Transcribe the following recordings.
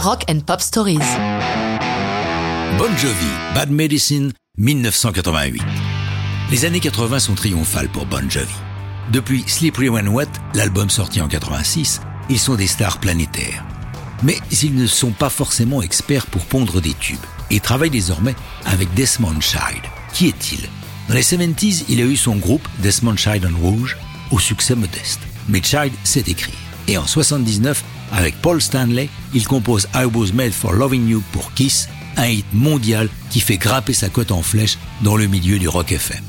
Rock and Pop Stories. Bon Jovi, Bad Medicine, 1988. Les années 80 sont triomphales pour Bon Jovi. Depuis Slippery When Wet, l'album sorti en 86, ils sont des stars planétaires. Mais ils ne sont pas forcément experts pour pondre des tubes et travaillent désormais avec Desmond Child. Qui est-il? Dans les 70s, il a eu son groupe Desmond Child en Rouge au succès modeste. Mais Child sait écrire. Et en 79, avec Paul Stanley, il compose I Was Made for Loving You pour Kiss, un hit mondial qui fait grimper sa cote en flèche dans le milieu du rock FM.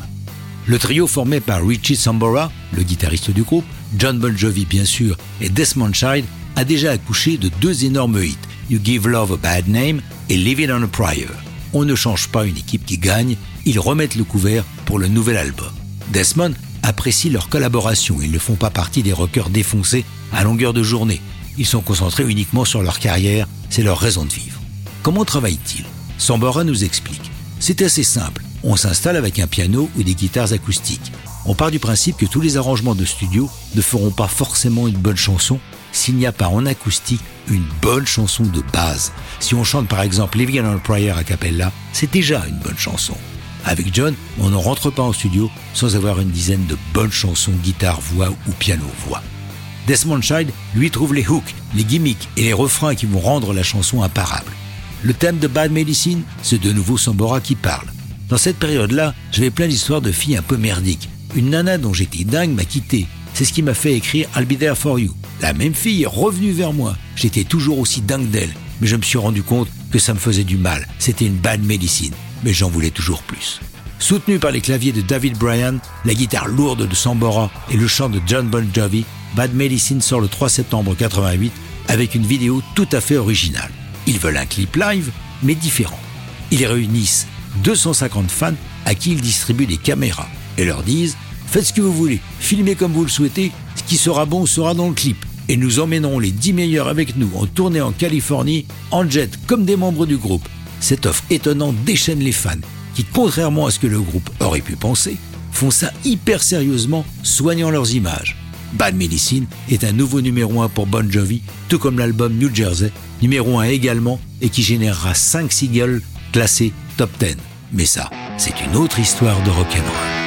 Le trio formé par Richie Sambora, le guitariste du groupe, John Bon Jovi bien sûr et Desmond Child a déjà accouché de deux énormes hits, You Give Love a Bad Name et Living on a Prior. On ne change pas une équipe qui gagne, ils remettent le couvert pour le nouvel album. Desmond apprécie leur collaboration, ils ne font pas partie des rockers défoncés à longueur de journée. Ils sont concentrés uniquement sur leur carrière, c'est leur raison de vivre. Comment travaillent-ils? Sambora nous explique. C'est assez simple. On s'installe avec un piano ou des guitares acoustiques. On part du principe que tous les arrangements de studio ne feront pas forcément une bonne chanson s'il n'y a pas en acoustique une bonne chanson de base. Si on chante par exemple Living on a Prayer a cappella, c'est déjà une bonne chanson. Avec John, on ne rentre pas en studio sans avoir une dizaine de bonnes chansons guitare-voix ou piano-voix. Desmond Child, lui, trouve les hooks, les gimmicks et les refrains qui vont rendre la chanson imparable. Le thème de Bad Medicine, c'est de nouveau Sambora qui parle. Dans cette période-là, j'avais plein d'histoires de filles un peu merdiques. Une nana dont j'étais dingue m'a quitté. C'est ce qui m'a fait écrire I'll Be There For You. La même fille est revenue vers moi. J'étais toujours aussi dingue d'elle, mais je me suis rendu compte que ça me faisait du mal. C'était une bad médecine, mais j'en voulais toujours plus. Soutenu par les claviers de David Bryan, la guitare lourde de Sambora et le chant de John Bon Jovi, Bad Medicine sort le 3 septembre 88 avec une vidéo tout à fait originale. Ils veulent un clip live, mais différent. Ils réunissent 250 fans à qui ils distribuent des caméras et leur disent Faites ce que vous voulez, filmez comme vous le souhaitez, ce qui sera bon sera dans le clip. Et nous emmènerons les 10 meilleurs avec nous en tournée en Californie, en jet comme des membres du groupe. Cette offre étonnante déchaîne les fans, qui, contrairement à ce que le groupe aurait pu penser, font ça hyper sérieusement, soignant leurs images. Bad Medicine est un nouveau numéro 1 pour Bon Jovi, tout comme l'album New Jersey, numéro 1 également, et qui générera 5 singles classés top 10. Mais ça, c'est une autre histoire de rock'n'roll.